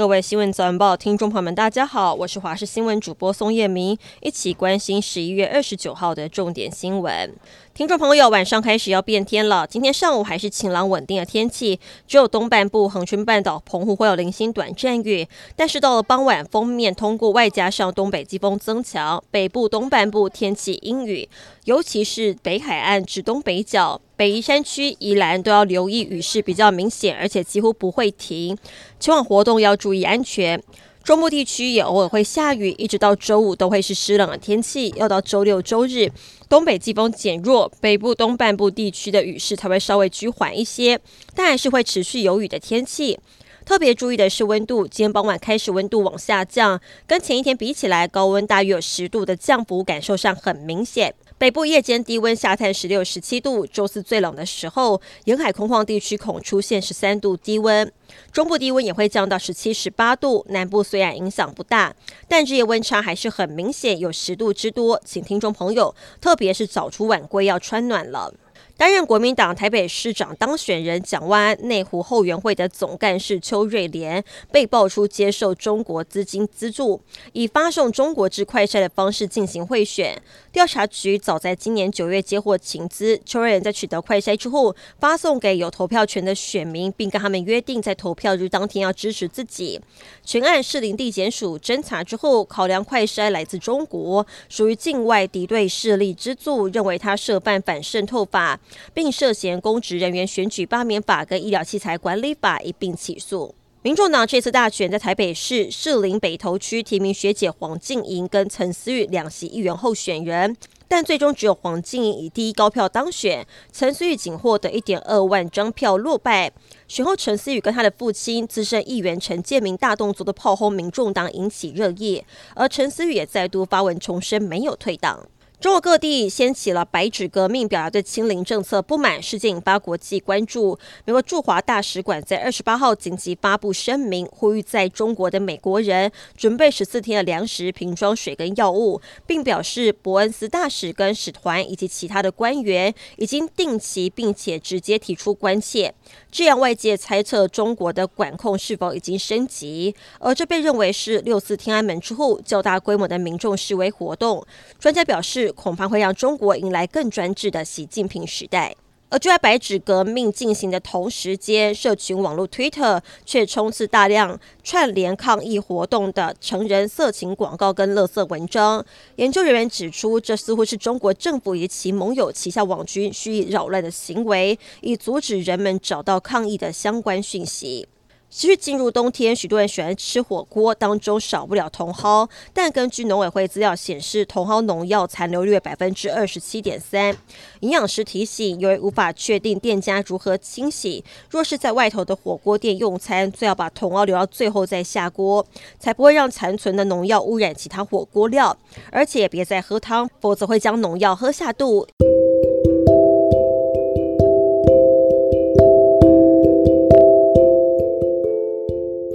各位新闻早晚报听众朋友们，大家好，我是华视新闻主播宋叶明，一起关心十一月二十九号的重点新闻。听众朋友，晚上开始要变天了。今天上午还是晴朗稳定的天气，只有东半部恒春半岛、澎湖会有零星短暂雨。但是到了傍晚，锋面通过，外加上东北季风增强，北部东半部天气阴雨，尤其是北海岸至东北角、北宜山区、宜兰都要留意雨势比较明显，而且几乎不会停。前往活动要注意安全。中部地区也偶尔会下雨，一直到周五都会是湿冷的天气。要到周六周日，东北季风减弱，北部东半部地区的雨势才会稍微趋缓一些，但还是会持续有雨的天气。特别注意的是温度，今天傍晚开始温度往下降，跟前一天比起来，高温大约有十度的降幅，感受上很明显。北部夜间低温下探十六、十七度，周四最冷的时候，沿海空旷地区恐出现十三度低温。中部低温也会降到十七、十八度，南部虽然影响不大，但日夜温差还是很明显，有十度之多，请听众朋友，特别是早出晚归要穿暖了。担任国民党台北市长当选人蒋万安内湖后援会的总干事邱瑞莲被爆出接受中国资金资助，以发送中国制快筛的方式进行贿选。调查局早在今年九月接获情资，邱瑞莲在取得快筛之后，发送给有投票权的选民，并跟他们约定在投票日当天要支持自己。全案士林地检署侦查之后，考量快筛来自中国，属于境外敌对势力之助，认为他涉犯反渗透法。并涉嫌公职人员选举罢免法跟医疗器材管理法一并起诉。民众党这次大选在台北市士林北投区提名学姐黄静莹跟陈思玉两席议员候选人，但最终只有黄静莹以第一高票当选，陈思玉仅获得一点二万张票落败。选后，陈思宇跟他的父亲资深议员陈建明大动作的炮轰民众党引起热议，而陈思宇也再度发文重申没有退党。中国各地掀起了白纸革命，表达对清零政策不满，事件引发国际关注。美国驻华大使馆在二十八号紧急发布声明，呼吁在中国的美国人准备十四天的粮食、瓶装水跟药物，并表示伯恩斯大使跟使团以及其他的官员已经定期并且直接提出关切。这样外界猜测中国的管控是否已经升级，而这被认为是六四天安门之后较大规模的民众示威活动。专家表示，恐怕会让中国迎来更专制的习近平时代。而就在白纸革命进行的同时间，社群网络 Twitter 却充斥大量串联抗议活动的成人色情广告跟垃圾文章。研究人员指出，这似乎是中国政府与其盟友旗下网军蓄意扰乱的行为，以阻止人们找到抗议的相关讯息。其实进入冬天，许多人喜欢吃火锅，当中少不了茼蒿。但根据农委会资料显示，茼蒿农药残留率百分之二十七点三。营养师提醒，由于无法确定店家如何清洗，若是在外头的火锅店用餐，最好把茼蒿留到最后再下锅，才不会让残存的农药污染其他火锅料。而且别再喝汤，否则会将农药喝下肚。